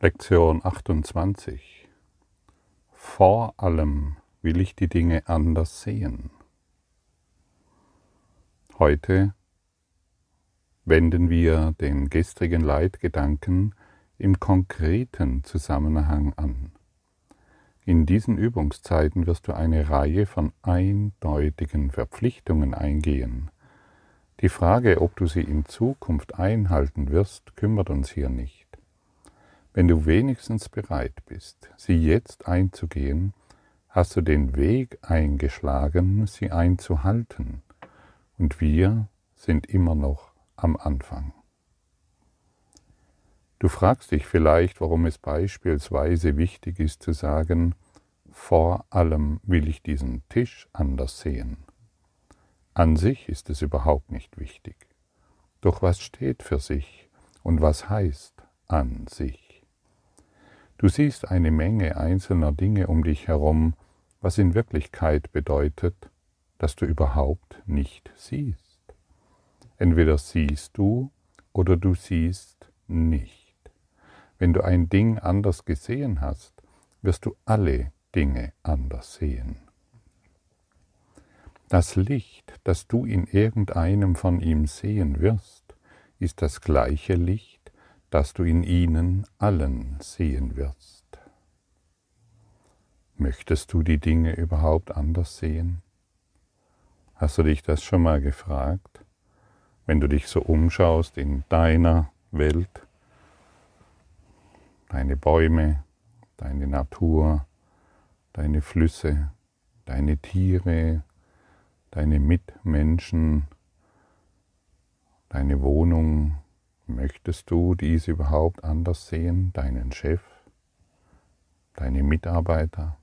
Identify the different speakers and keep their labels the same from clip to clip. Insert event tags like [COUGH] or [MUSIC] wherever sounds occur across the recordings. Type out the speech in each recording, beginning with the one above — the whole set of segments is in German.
Speaker 1: Lektion 28. Vor allem will ich die Dinge anders sehen. Heute wenden wir den gestrigen Leitgedanken im konkreten Zusammenhang an. In diesen Übungszeiten wirst du eine Reihe von eindeutigen Verpflichtungen eingehen. Die Frage, ob du sie in Zukunft einhalten wirst, kümmert uns hier nicht. Wenn du wenigstens bereit bist, sie jetzt einzugehen, hast du den Weg eingeschlagen, sie einzuhalten. Und wir sind immer noch am Anfang. Du fragst dich vielleicht, warum es beispielsweise wichtig ist zu sagen, vor allem will ich diesen Tisch anders sehen. An sich ist es überhaupt nicht wichtig. Doch was steht für sich und was heißt an sich? Du siehst eine Menge einzelner Dinge um dich herum, was in Wirklichkeit bedeutet, dass du überhaupt nicht siehst. Entweder siehst du oder du siehst nicht. Wenn du ein Ding anders gesehen hast, wirst du alle Dinge anders sehen. Das Licht, das du in irgendeinem von ihm sehen wirst, ist das gleiche Licht, dass du in ihnen allen sehen wirst. Möchtest du die Dinge überhaupt anders sehen? Hast du dich das schon mal gefragt? Wenn du dich so umschaust in deiner Welt, deine Bäume, deine Natur, deine Flüsse, deine Tiere, deine Mitmenschen, deine Wohnung, Möchtest du dies überhaupt anders sehen, deinen Chef, deine Mitarbeiter,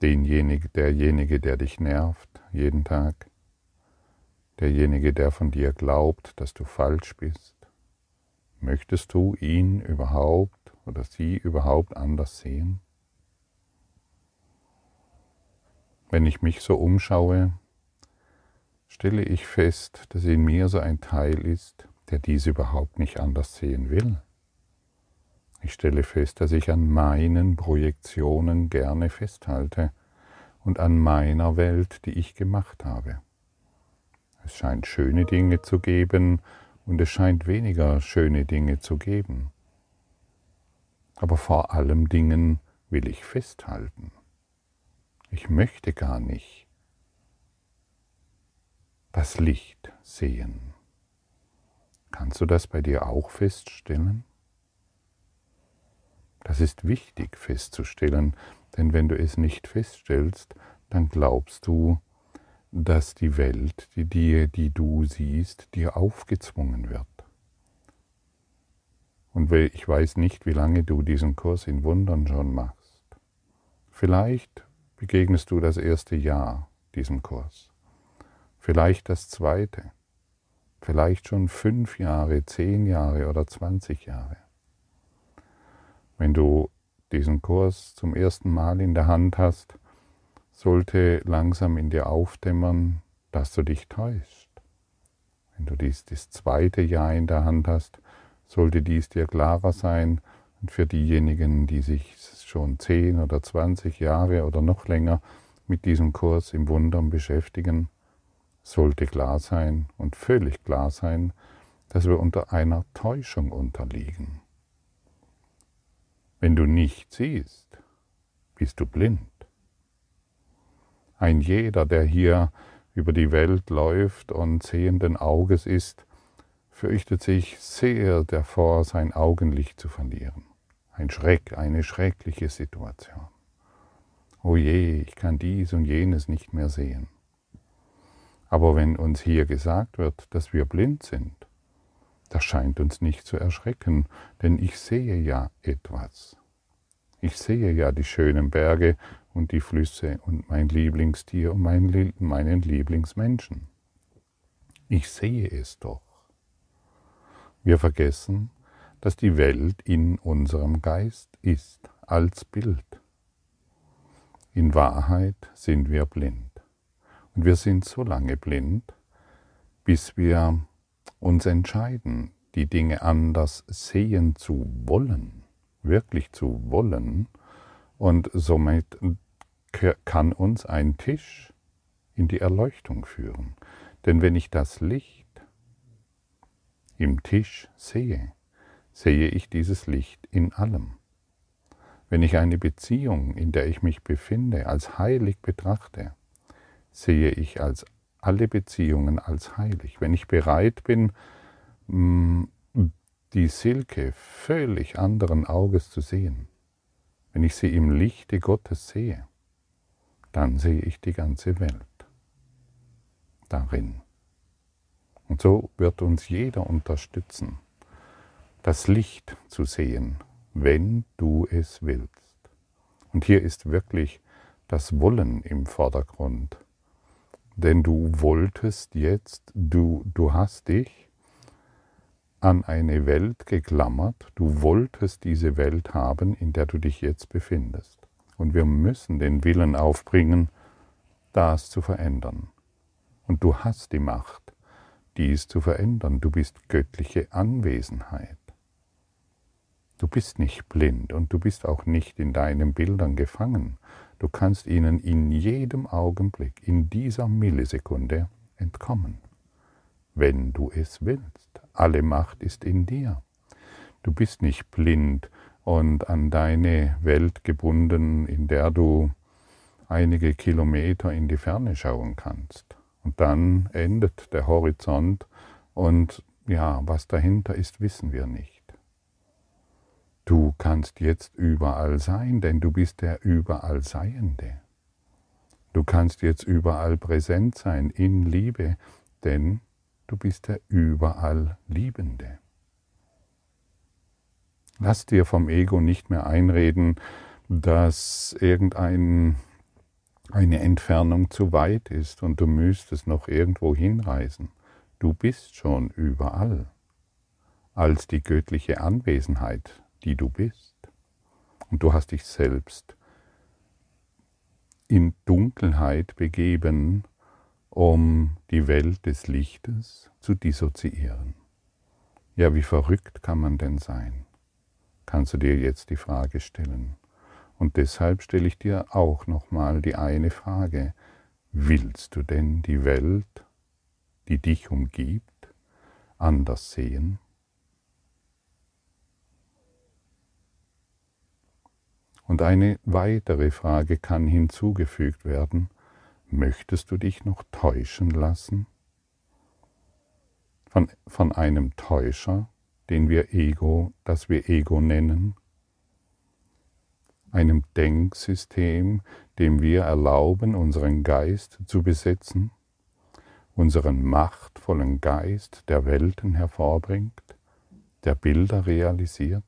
Speaker 1: denjenige, derjenige, der dich nervt jeden Tag, derjenige, der von dir glaubt, dass du falsch bist? Möchtest du ihn überhaupt oder sie überhaupt anders sehen? Wenn ich mich so umschaue, stelle ich fest, dass in mir so ein Teil ist, der dies überhaupt nicht anders sehen will. Ich stelle fest, dass ich an meinen Projektionen gerne festhalte und an meiner Welt, die ich gemacht habe. Es scheint schöne Dinge zu geben und es scheint weniger schöne Dinge zu geben. Aber vor allem Dingen will ich festhalten. Ich möchte gar nicht das Licht sehen. Kannst du das bei dir auch feststellen? Das ist wichtig festzustellen, denn wenn du es nicht feststellst, dann glaubst du, dass die Welt, die dir, die du siehst, dir aufgezwungen wird. Und ich weiß nicht, wie lange du diesen Kurs in Wundern schon machst. Vielleicht begegnest du das erste Jahr diesem Kurs vielleicht das zweite, vielleicht schon fünf Jahre, zehn Jahre oder zwanzig Jahre. Wenn du diesen Kurs zum ersten Mal in der Hand hast, sollte langsam in dir aufdämmern, dass du dich täuscht. Wenn du dies das zweite Jahr in der Hand hast, sollte dies dir klarer sein und für diejenigen, die sich schon zehn oder zwanzig Jahre oder noch länger mit diesem Kurs im Wundern beschäftigen, sollte klar sein und völlig klar sein, dass wir unter einer Täuschung unterliegen. Wenn du nicht siehst, bist du blind. Ein jeder, der hier über die Welt läuft und sehenden Auges ist, fürchtet sich sehr davor, sein Augenlicht zu verlieren. Ein Schreck, eine schreckliche Situation. O je, ich kann dies und jenes nicht mehr sehen. Aber wenn uns hier gesagt wird, dass wir blind sind, das scheint uns nicht zu erschrecken, denn ich sehe ja etwas. Ich sehe ja die schönen Berge und die Flüsse und mein Lieblingstier und meinen Lieblingsmenschen. Ich sehe es doch. Wir vergessen, dass die Welt in unserem Geist ist, als Bild. In Wahrheit sind wir blind. Und wir sind so lange blind, bis wir uns entscheiden, die Dinge anders sehen zu wollen, wirklich zu wollen, und somit kann uns ein Tisch in die Erleuchtung führen. Denn wenn ich das Licht im Tisch sehe, sehe ich dieses Licht in allem. Wenn ich eine Beziehung, in der ich mich befinde, als heilig betrachte, sehe ich als alle Beziehungen als heilig. Wenn ich bereit bin, mm, die Silke völlig anderen Auges zu sehen, wenn ich sie im Lichte Gottes sehe, dann sehe ich die ganze Welt darin. Und so wird uns jeder unterstützen, das Licht zu sehen, wenn du es willst. Und hier ist wirklich das Wollen im Vordergrund. Denn du wolltest jetzt, du, du hast dich an eine Welt geklammert, du wolltest diese Welt haben, in der du dich jetzt befindest. Und wir müssen den Willen aufbringen, das zu verändern. Und du hast die Macht, dies zu verändern. Du bist göttliche Anwesenheit. Du bist nicht blind und du bist auch nicht in deinen Bildern gefangen. Du kannst ihnen in jedem Augenblick, in dieser Millisekunde entkommen, wenn du es willst. Alle Macht ist in dir. Du bist nicht blind und an deine Welt gebunden, in der du einige Kilometer in die Ferne schauen kannst. Und dann endet der Horizont und ja, was dahinter ist, wissen wir nicht. Du kannst jetzt überall sein, denn du bist der überall Seiende. Du kannst jetzt überall präsent sein in Liebe, denn du bist der überall Liebende. Lass dir vom Ego nicht mehr einreden, dass irgendein eine Entfernung zu weit ist und du müsstest noch irgendwo hinreisen. Du bist schon überall als die göttliche Anwesenheit, die du bist. Und du hast dich selbst in Dunkelheit begeben, um die Welt des Lichtes zu dissoziieren. Ja, wie verrückt kann man denn sein? Kannst du dir jetzt die Frage stellen. Und deshalb stelle ich dir auch nochmal die eine Frage. Willst du denn die Welt, die dich umgibt, anders sehen? Und eine weitere Frage kann hinzugefügt werden. Möchtest du dich noch täuschen lassen? Von, von einem Täuscher, den wir Ego, das wir Ego nennen? einem Denksystem, dem wir erlauben, unseren Geist zu besetzen, unseren machtvollen Geist, der Welten hervorbringt, der Bilder realisiert?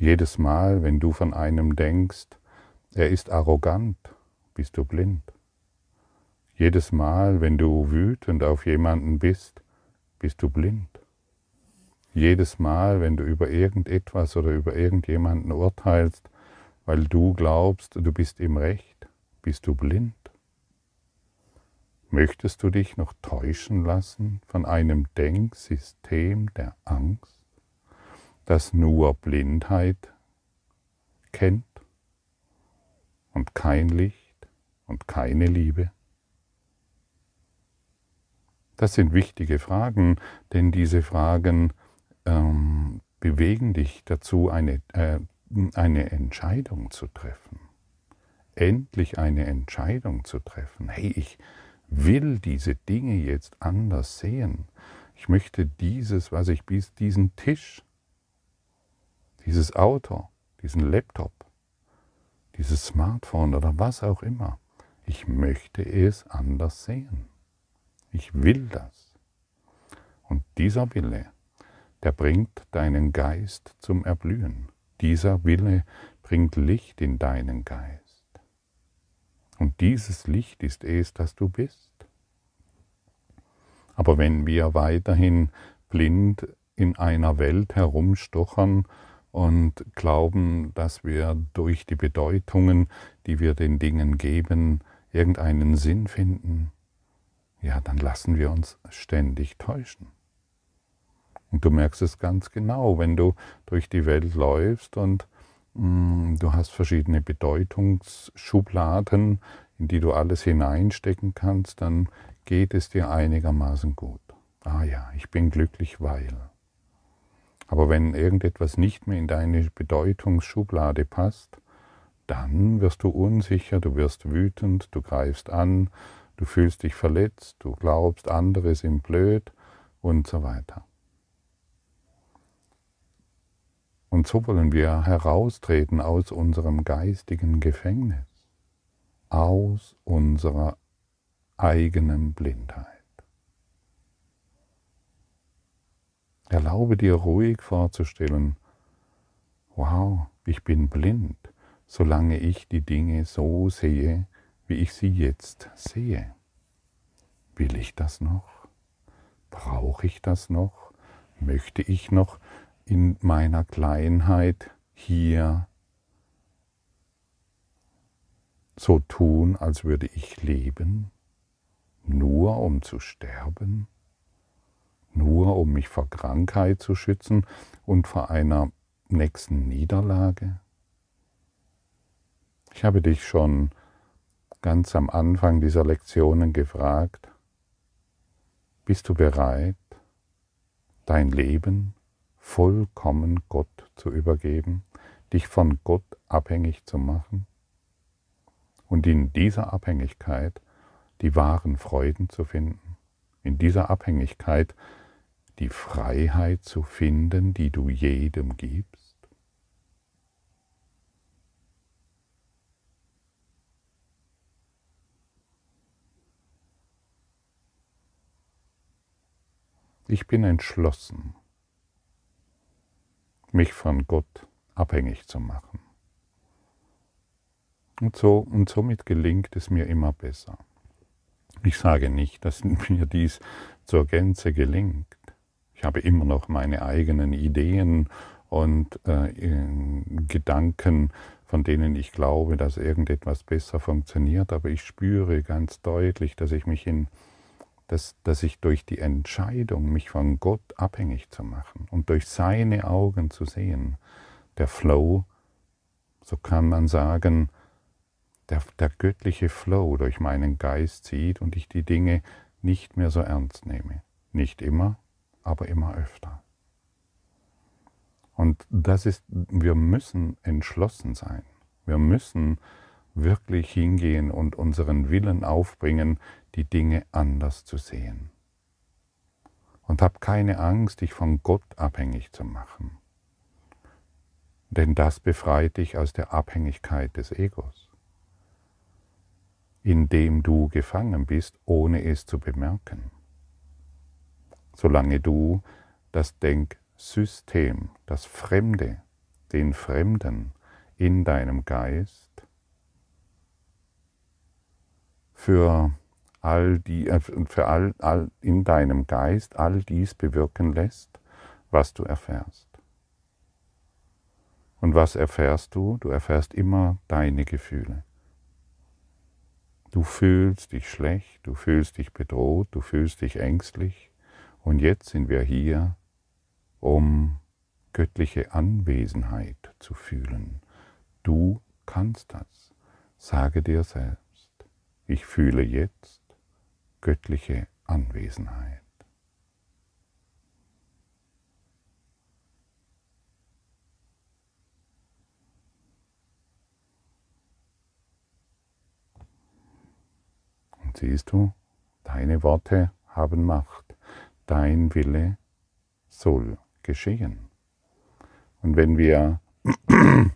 Speaker 1: Jedes Mal, wenn du von einem denkst, er ist arrogant, bist du blind. Jedes Mal, wenn du wütend auf jemanden bist, bist du blind. Jedes Mal, wenn du über irgendetwas oder über irgendjemanden urteilst, weil du glaubst, du bist im Recht, bist du blind. Möchtest du dich noch täuschen lassen von einem Denksystem der Angst, das nur Blindheit kennt und kein Licht und keine Liebe? Das sind wichtige Fragen, denn diese Fragen ähm, bewegen dich dazu, eine, äh, eine Entscheidung zu treffen. Endlich eine Entscheidung zu treffen. Hey, ich will diese Dinge jetzt anders sehen. Ich möchte dieses, was ich bis, diesen Tisch, dieses Auto, diesen Laptop, dieses Smartphone oder was auch immer, ich möchte es anders sehen. Ich will das. Und dieser Wille, der bringt deinen Geist zum Erblühen. Dieser Wille bringt Licht in deinen Geist. Und dieses Licht ist es, das du bist. Aber wenn wir weiterhin blind in einer Welt herumstochern und glauben, dass wir durch die Bedeutungen, die wir den Dingen geben, irgendeinen Sinn finden, ja, dann lassen wir uns ständig täuschen. Und du merkst es ganz genau, wenn du durch die Welt läufst und mh, mm, du hast verschiedene Bedeutungsschubladen, in die du alles hineinstecken kannst, dann geht es dir einigermaßen gut. Ah ja, ich bin glücklich, weil. Aber wenn irgendetwas nicht mehr in deine Bedeutungsschublade passt, dann wirst du unsicher, du wirst wütend, du greifst an, du fühlst dich verletzt, du glaubst, andere sind blöd und so weiter. Und so wollen wir heraustreten aus unserem geistigen Gefängnis, aus unserer eigenen Blindheit. Erlaube dir ruhig vorzustellen, wow, ich bin blind solange ich die Dinge so sehe, wie ich sie jetzt sehe. Will ich das noch? Brauche ich das noch? Möchte ich noch in meiner Kleinheit hier so tun, als würde ich leben, nur um zu sterben, nur um mich vor Krankheit zu schützen und vor einer nächsten Niederlage? Ich habe dich schon ganz am Anfang dieser Lektionen gefragt, bist du bereit, dein Leben vollkommen Gott zu übergeben, dich von Gott abhängig zu machen und in dieser Abhängigkeit die wahren Freuden zu finden, in dieser Abhängigkeit die Freiheit zu finden, die du jedem gibst? Ich bin entschlossen, mich von Gott abhängig zu machen. Und, so, und somit gelingt es mir immer besser. Ich sage nicht, dass [LAUGHS] mir dies zur Gänze gelingt. Ich habe immer noch meine eigenen Ideen und äh, Gedanken, von denen ich glaube, dass irgendetwas besser funktioniert, aber ich spüre ganz deutlich, dass ich mich in dass, dass ich durch die Entscheidung, mich von Gott abhängig zu machen und durch seine Augen zu sehen, der Flow, so kann man sagen, der, der göttliche Flow durch meinen Geist zieht und ich die Dinge nicht mehr so ernst nehme. Nicht immer, aber immer öfter. Und das ist, wir müssen entschlossen sein. Wir müssen wirklich hingehen und unseren Willen aufbringen, die Dinge anders zu sehen. Und hab keine Angst, dich von Gott abhängig zu machen. Denn das befreit dich aus der Abhängigkeit des Egos, in dem du gefangen bist, ohne es zu bemerken. Solange du das Denksystem, das Fremde, den Fremden in deinem Geist für all die, äh, für all, all in deinem Geist all dies bewirken lässt, was du erfährst. Und was erfährst du? Du erfährst immer deine Gefühle. Du fühlst dich schlecht, du fühlst dich bedroht, du fühlst dich ängstlich. Und jetzt sind wir hier, um göttliche Anwesenheit zu fühlen. Du kannst das. Sage dir selbst. Ich fühle jetzt göttliche Anwesenheit. Und siehst du, deine Worte haben Macht, dein Wille soll geschehen. Und wenn wir, [CLEARS THROAT]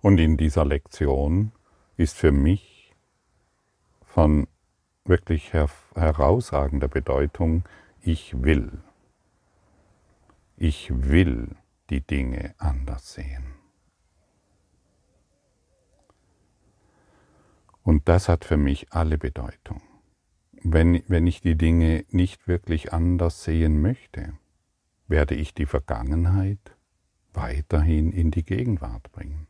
Speaker 1: und in dieser Lektion ist für mich von wirklich her herausragender Bedeutung, ich will. Ich will die Dinge anders sehen. Und das hat für mich alle Bedeutung. Wenn, wenn ich die Dinge nicht wirklich anders sehen möchte, werde ich die Vergangenheit weiterhin in die Gegenwart bringen.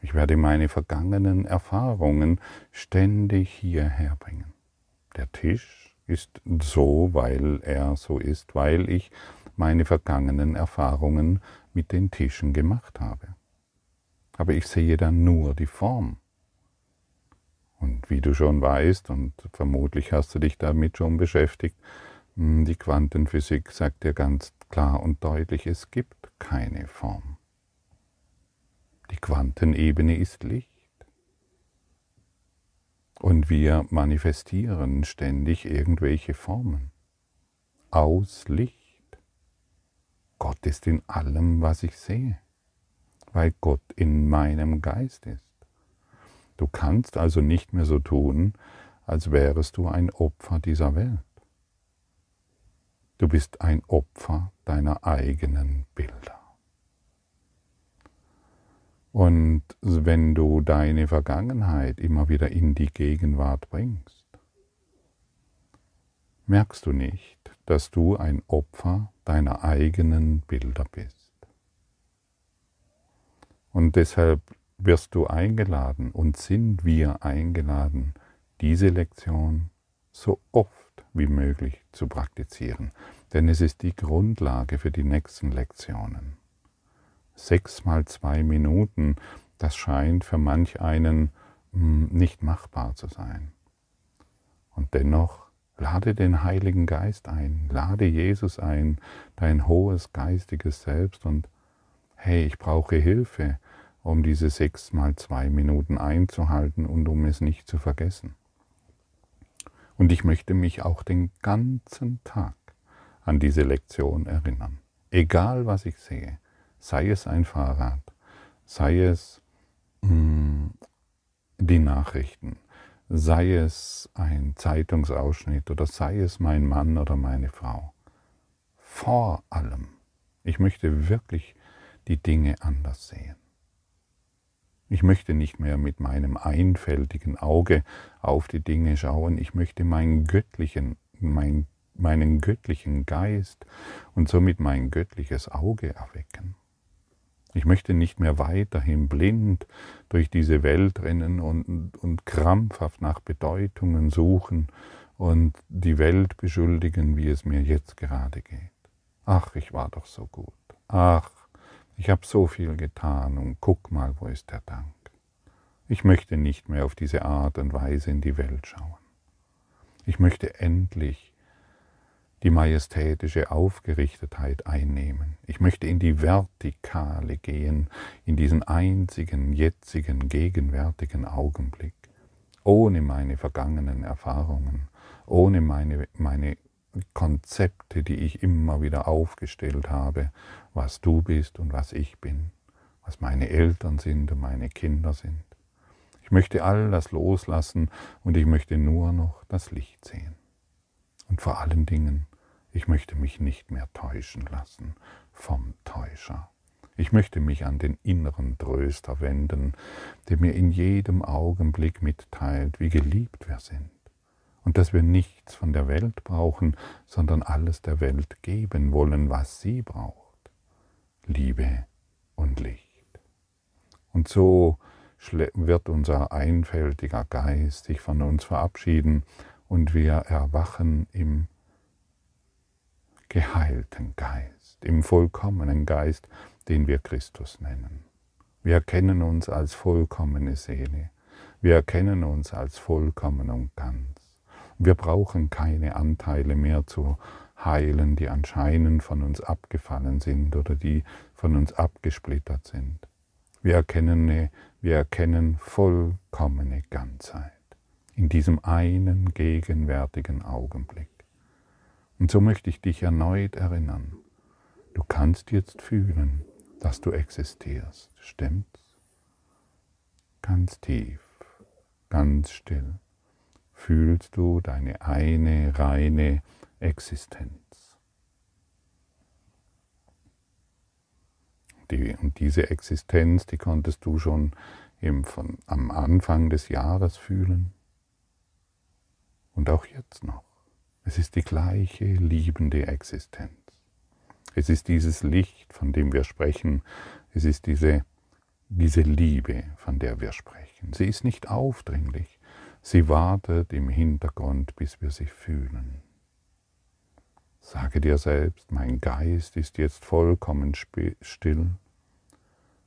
Speaker 1: Ich werde meine vergangenen Erfahrungen ständig hierher bringen. Der Tisch ist so, weil er so ist, weil ich meine vergangenen Erfahrungen mit den Tischen gemacht habe. Aber ich sehe dann nur die Form. Und wie du schon weißt, und vermutlich hast du dich damit schon beschäftigt, hm, die Quantenphysik sagt dir ganz klar und deutlich, es gibt keine Form. Die Quantenebene ist Licht. Und wir manifestieren ständig irgendwelche Formen aus Licht. Gott ist in allem, was ich sehe, weil Gott in meinem Geist ist. Du kannst also nicht mehr so tun, als wärest du ein Opfer dieser Welt. Du bist ein Opfer deiner eigenen Bilder. Und wenn du deine Vergangenheit immer wieder in die Gegenwart bringst, merkst du nicht, dass du ein Opfer deiner eigenen Bilder bist. Und deshalb wirst du eingeladen und sind wir eingeladen, diese Lektion so oft wie möglich zu praktizieren, denn es ist die Grundlage für die nächsten Lektionen. Sechs mal zwei Minuten, das scheint für manch einen hm, nicht machbar zu sein. Und dennoch lade den Heiligen Geist ein, lade Jesus ein, dein hohes geistiges Selbst und hey, ich brauche Hilfe, um diese sechs mal zwei Minuten einzuhalten und um es nicht zu vergessen. Und ich möchte mich auch den ganzen Tag an diese Lektion erinnern, egal was ich sehe, sei es ein Fahrrad, sei es mh, hm, die Nachrichten, sei es ein Zeitungsausschnitt oder sei es mein Mann oder meine Frau. Vor allem, ich möchte wirklich die Dinge anders sehen. Ich möchte nicht mehr mit meinem einfältigen Auge auf die Dinge schauen, ich möchte meinen göttlichen, mein, meinen göttlichen Geist und somit mein göttliches Auge erwecken. Ich möchte nicht mehr weiterhin blind durch diese Welt rennen und, und krampfhaft nach Bedeutungen suchen und die Welt beschuldigen, wie es mir jetzt gerade geht. Ach, ich war doch so gut. Ach, ich habe so viel getan und guck mal, wo ist der Dank. Ich möchte nicht mehr auf diese Art und Weise in die Welt schauen. Ich möchte endlich die majestätische Aufgerichtetheit einnehmen. Ich möchte in die Vertikale gehen, in diesen einzigen, jetzigen, gegenwärtigen Augenblick, ohne meine vergangenen Erfahrungen, ohne meine, meine Konzepte, die ich immer wieder aufgestellt habe, was du bist und was ich bin, was meine Eltern sind und meine Kinder sind. Ich möchte all das loslassen und ich möchte nur noch das Licht sehen. Und vor allen Dingen ich möchte mich nicht mehr täuschen lassen vom Täuscher. Ich möchte mich an den inneren Tröster wenden, der mir in jedem Augenblick mitteilt, wie geliebt wir sind und dass wir nichts von der Welt brauchen, sondern alles der Welt geben wollen, was sie braucht. Liebe und Licht. Und so wird unser einfältiger Geist sich von uns verabschieden und wir erwachen im geheilten Geist, im vollkommenen Geist, den wir Christus nennen. Wir erkennen uns als vollkommene Seele. Wir erkennen uns als vollkommen und ganz. Wir brauchen keine Anteile mehr zu heilen, die anscheinend von uns abgefallen sind oder die von uns abgesplittert sind. Wir erkennen, wir erkennen vollkommene Ganzheit in diesem einen gegenwärtigen Augenblick. Und so möchte ich dich erneut erinnern. Du kannst jetzt fühlen, dass du existierst. Stimmt's? Ganz tief, ganz still fühlst du deine eine reine Existenz. Die, und diese Existenz, die konntest du schon im, von, am Anfang des Jahres fühlen und auch jetzt noch. Es ist die gleiche liebende Existenz. Es ist dieses Licht, von dem wir sprechen. Es ist diese, diese Liebe, von der wir sprechen. Sie ist nicht aufdringlich. Sie wartet im Hintergrund, bis wir sie fühlen. Sage dir selbst, mein Geist ist jetzt vollkommen still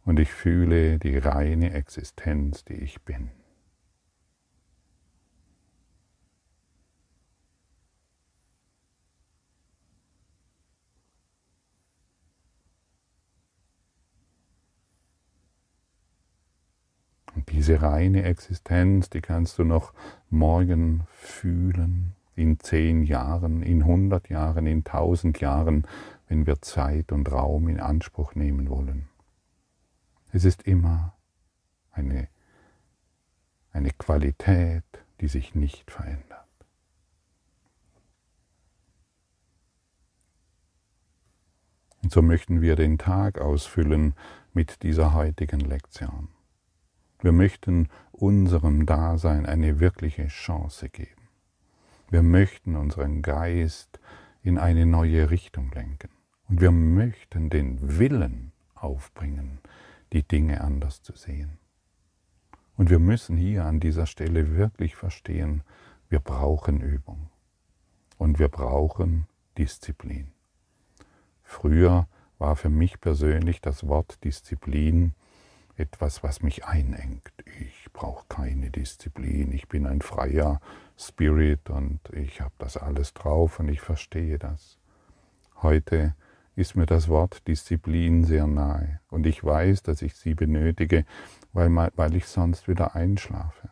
Speaker 1: und ich fühle die reine Existenz, die ich bin. Und diese reine Existenz, die kannst du noch morgen fühlen, in zehn Jahren, in hundert Jahren, in tausend Jahren, wenn wir Zeit und Raum in Anspruch nehmen wollen. Es ist immer eine, eine Qualität, die sich nicht verändert. Und so möchten wir den Tag ausfüllen mit dieser heutigen Lektion. Wir möchten unserem Dasein eine wirkliche Chance geben. Wir möchten unseren Geist in eine neue Richtung lenken. Und wir möchten den Willen aufbringen, die Dinge anders zu sehen. Und wir müssen hier an dieser Stelle wirklich verstehen, wir brauchen Übung. Und wir brauchen Disziplin. Früher war für mich persönlich das Wort Disziplin etwas, was mich einengt. Ich brauche keine Disziplin, ich bin ein freier Spirit und ich habe das alles drauf und ich verstehe das. Heute ist mir das Wort Disziplin sehr nahe und ich weiß, dass ich sie benötige, weil, weil ich sonst wieder einschlafe.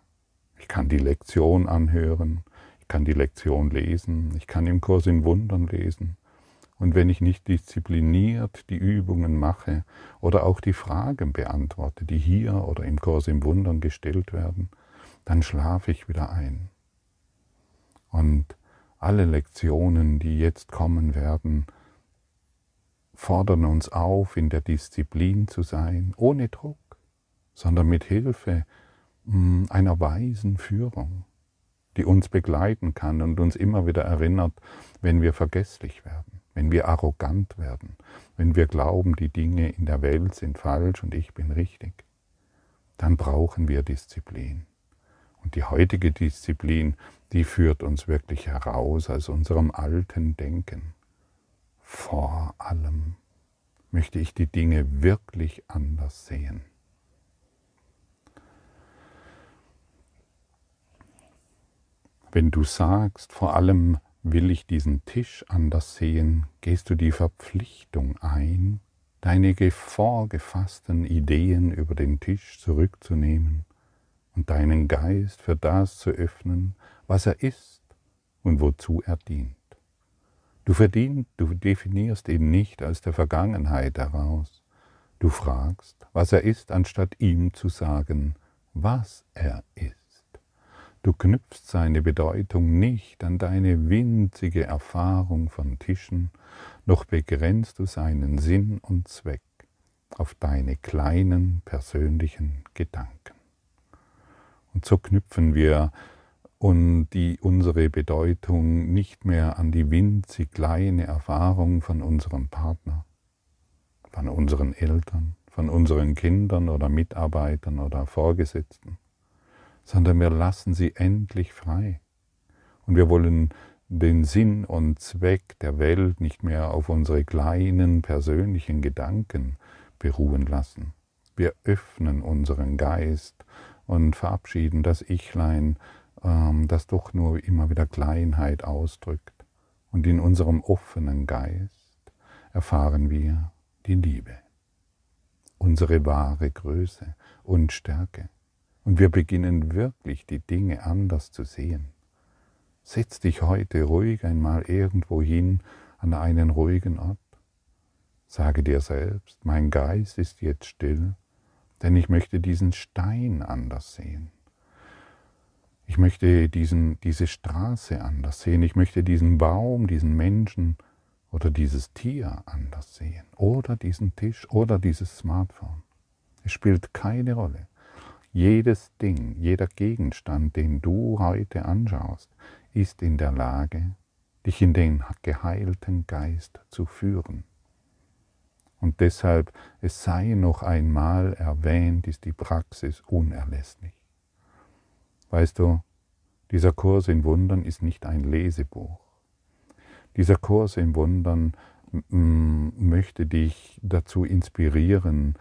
Speaker 1: Ich kann die Lektion anhören, ich kann die Lektion lesen, ich kann im Kurs in Wundern lesen, und wenn ich nicht diszipliniert die Übungen mache oder auch die Fragen beantworte, die hier oder im Kurs im Wundern gestellt werden, dann schlafe ich wieder ein. Und alle Lektionen, die jetzt kommen werden, fordern uns auf, in der Disziplin zu sein, ohne Druck, sondern mit Hilfe hm, einer weisen Führung, die uns begleiten kann und uns immer wieder erinnert, wenn wir vergesslich werden wenn wir arrogant werden, wenn wir glauben, die Dinge in der Welt sind falsch und ich bin richtig, dann brauchen wir Disziplin. Und die heutige Disziplin, die führt uns wirklich heraus aus unserem alten Denken. Vor allem möchte ich die Dinge wirklich anders sehen. Wenn du sagst, vor allem will ich diesen Tisch anders sehen, gehst du die Verpflichtung ein, deine vorgefassten Ideen über den Tisch zurückzunehmen und deinen Geist für das zu öffnen, was er ist und wozu er dient. Du verdient, du definierst ihn nicht aus der Vergangenheit heraus. Du fragst, was er ist, anstatt ihm zu sagen, was er ist. Du knüpfst seine Bedeutung nicht an deine winzige Erfahrung von Tischen, noch begrenzt du seinen Sinn und Zweck auf deine kleinen persönlichen Gedanken. Und so knüpfen wir und die, unsere Bedeutung nicht mehr an die winzig kleine Erfahrung von unserem Partner, von unseren Eltern, von unseren Kindern oder Mitarbeitern oder Vorgesetzten, sondern wir lassen sie endlich frei. Und wir wollen den Sinn und Zweck der Welt nicht mehr auf unsere kleinen persönlichen Gedanken beruhen lassen. Wir öffnen unseren Geist und verabschieden das Ichlein, ähm, das doch nur immer wieder Kleinheit ausdrückt. Und in unserem offenen Geist erfahren wir die Liebe, unsere wahre Größe und Stärke. Und wir beginnen wirklich die Dinge anders zu sehen. Setz dich heute ruhig einmal irgendwo hin an einen ruhigen Ort. Sage dir selbst, mein Geist ist jetzt still, denn ich möchte diesen Stein anders sehen. Ich möchte diesen, diese Straße anders sehen. Ich möchte diesen Baum, diesen Menschen oder dieses Tier anders sehen. Oder diesen Tisch oder dieses Smartphone. Es spielt keine Rolle. Jedes Ding, jeder Gegenstand, den du heute anschaust, ist in der Lage, dich in den geheilten Geist zu führen. Und deshalb, es sei noch einmal erwähnt, ist die Praxis unerlässlich. Weißt du, dieser Kurs in Wundern ist nicht ein Lesebuch. Dieser Kurs in Wundern möchte dich dazu inspirieren,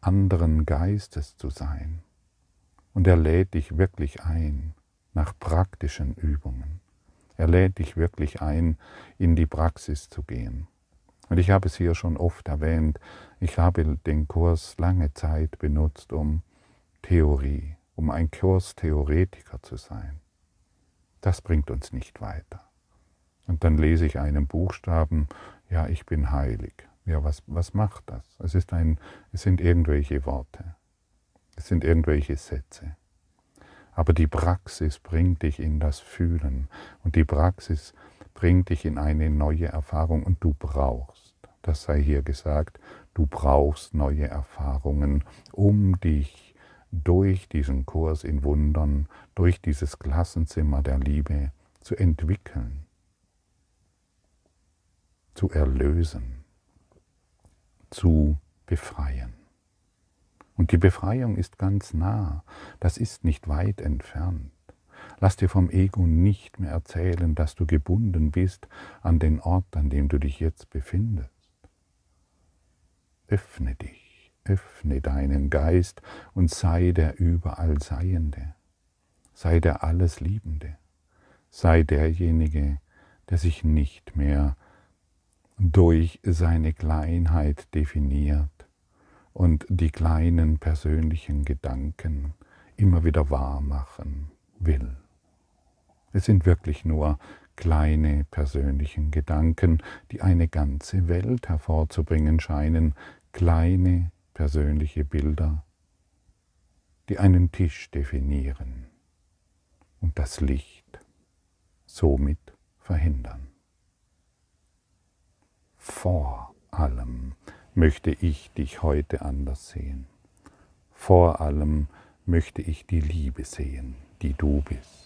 Speaker 1: anderen Geistes zu sein. Und er lädt dich wirklich ein nach praktischen Übungen. Er lädt dich wirklich ein, in die Praxis zu gehen. Und ich habe es hier schon oft erwähnt, ich habe den Kurs lange Zeit benutzt, um Theorie, um ein Kurstheoretiker zu sein. Das bringt uns nicht weiter. Und dann lese ich einen Buchstaben, ja, ich bin heilig. Ja, was, was macht das? Es, ist ein, es sind irgendwelche Worte. Es sind irgendwelche Sätze. Aber die Praxis bringt dich in das Fühlen und die Praxis bringt dich in eine neue Erfahrung und du brauchst, das sei hier gesagt, du brauchst neue Erfahrungen, um dich durch diesen Kurs in Wundern, durch dieses Klassenzimmer der Liebe zu entwickeln, zu erlösen, zu befreien. Und die Befreiung ist ganz nah, das ist nicht weit entfernt. Lass dir vom Ego nicht mehr erzählen, dass du gebunden bist an den Ort, an dem du dich jetzt befindest. Öffne dich, öffne deinen Geist und sei der überall Seiende, sei der alles Liebende, sei derjenige, der sich nicht mehr durch seine Kleinheit definiert und die kleinen persönlichen Gedanken immer wieder wahr machen will. Es sind wirklich nur kleine persönlichen Gedanken, die eine ganze Welt hervorzubringen scheinen, kleine persönliche Bilder, die einen Tisch definieren und das Licht somit verhindern. Vor allem möchte ich dich heute anders sehen. Vor allem möchte ich die Liebe sehen, die du bist.